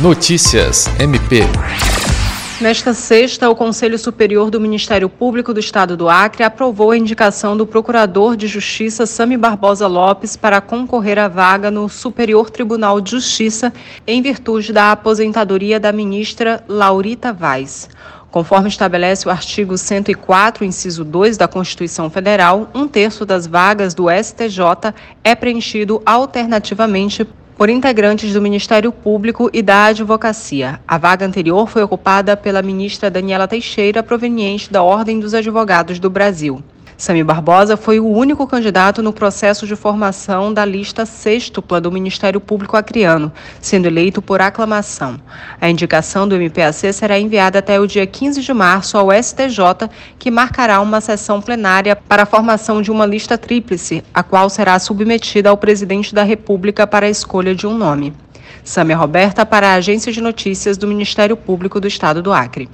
Notícias MP. Nesta sexta, o Conselho Superior do Ministério Público do Estado do Acre aprovou a indicação do Procurador de Justiça Sami Barbosa Lopes para concorrer à vaga no Superior Tribunal de Justiça em virtude da aposentadoria da ministra Laurita Vaz. Conforme estabelece o artigo 104, inciso 2 da Constituição Federal, um terço das vagas do STJ é preenchido alternativamente por integrantes do Ministério Público e da Advocacia. A vaga anterior foi ocupada pela ministra Daniela Teixeira, proveniente da Ordem dos Advogados do Brasil. Sami Barbosa foi o único candidato no processo de formação da lista sextupla do Ministério Público Acreano, sendo eleito por aclamação. A indicação do MPAC será enviada até o dia 15 de março ao STJ, que marcará uma sessão plenária para a formação de uma lista tríplice, a qual será submetida ao presidente da República para a escolha de um nome. Sâmia Roberta para a Agência de Notícias do Ministério Público do Estado do Acre.